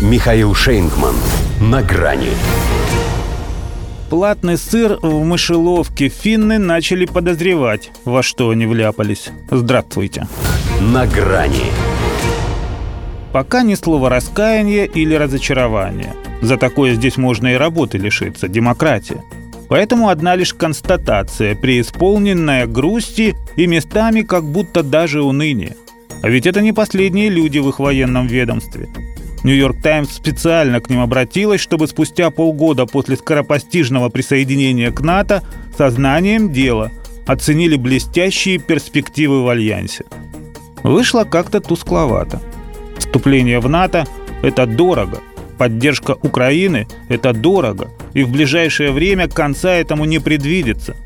Михаил Шейнгман. На грани. Платный сыр в мышеловке финны начали подозревать, во что они вляпались. Здравствуйте. На грани. Пока ни слова раскаяния или разочарования. За такое здесь можно и работы лишиться, демократия. Поэтому одна лишь констатация, преисполненная грусти и местами как будто даже уныния. А ведь это не последние люди в их военном ведомстве. Нью-Йорк Таймс специально к ним обратилась, чтобы спустя полгода после скоропостижного присоединения к НАТО сознанием дела оценили блестящие перспективы в Альянсе. Вышло как-то тускловато. Вступление в НАТО – это дорого. Поддержка Украины – это дорого. И в ближайшее время конца этому не предвидится.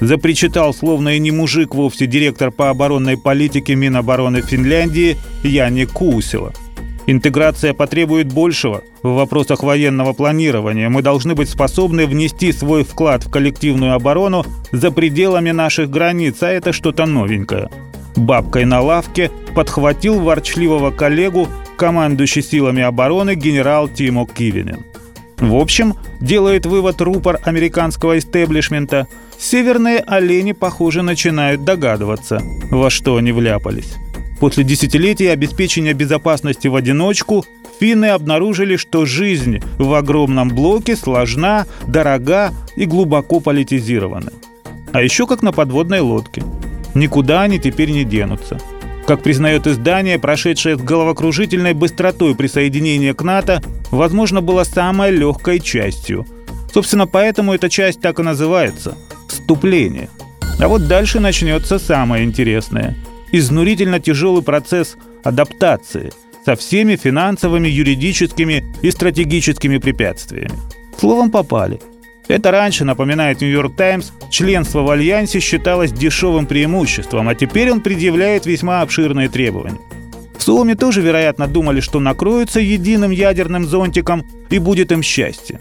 Запричитал, словно и не мужик вовсе, директор по оборонной политике Минобороны Финляндии Яни Кусила – Интеграция потребует большего. В вопросах военного планирования мы должны быть способны внести свой вклад в коллективную оборону за пределами наших границ, а это что-то новенькое. Бабкой на лавке подхватил ворчливого коллегу командующий силами обороны генерал Тимо Кивинен. В общем, делает вывод рупор американского истеблишмента, северные олени, похоже, начинают догадываться, во что они вляпались. После десятилетий обеспечения безопасности в одиночку финны обнаружили, что жизнь в огромном блоке сложна, дорога и глубоко политизирована. А еще как на подводной лодке. Никуда они теперь не денутся. Как признает издание, прошедшее с головокружительной быстротой присоединение к НАТО, возможно, было самой легкой частью. Собственно, поэтому эта часть так и называется – вступление. А вот дальше начнется самое интересное – изнурительно тяжелый процесс адаптации со всеми финансовыми, юридическими и стратегическими препятствиями. Словом, попали. Это раньше, напоминает Нью-Йорк Таймс, членство в Альянсе считалось дешевым преимуществом, а теперь он предъявляет весьма обширные требования. В Суоме тоже, вероятно, думали, что накроются единым ядерным зонтиком и будет им счастье.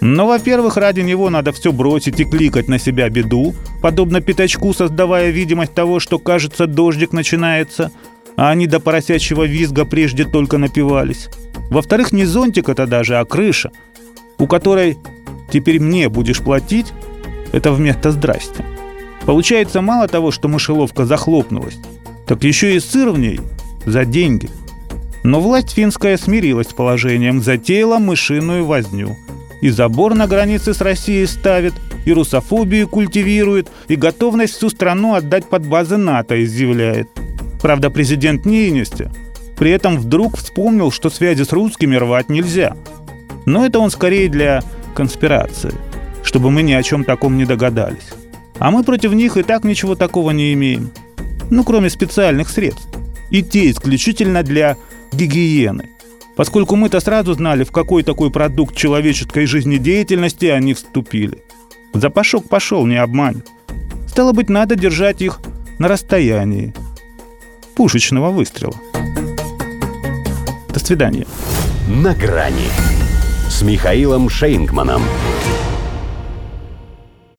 Но, во-первых, ради него надо все бросить и кликать на себя беду, подобно пятачку, создавая видимость того, что, кажется, дождик начинается, а они до поросячьего визга прежде только напивались. Во-вторых, не зонтик это даже, а крыша, у которой «теперь мне будешь платить» — это вместо «здрасте». Получается, мало того, что мышеловка захлопнулась, так еще и сыр в ней за деньги. Но власть финская смирилась с положением, затеяла мышиную возню — и забор на границе с Россией ставит, и русофобию культивирует, и готовность всю страну отдать под базы НАТО изъявляет. Правда, президент Нейнести при этом вдруг вспомнил, что связи с русскими рвать нельзя. Но это он скорее для конспирации, чтобы мы ни о чем таком не догадались. А мы против них и так ничего такого не имеем. Ну, кроме специальных средств. И те исключительно для гигиены поскольку мы-то сразу знали, в какой такой продукт человеческой жизнедеятельности они вступили. Запашок пошел, не обманет. Стало быть, надо держать их на расстоянии пушечного выстрела. До свидания. На грани с Михаилом Шейнгманом.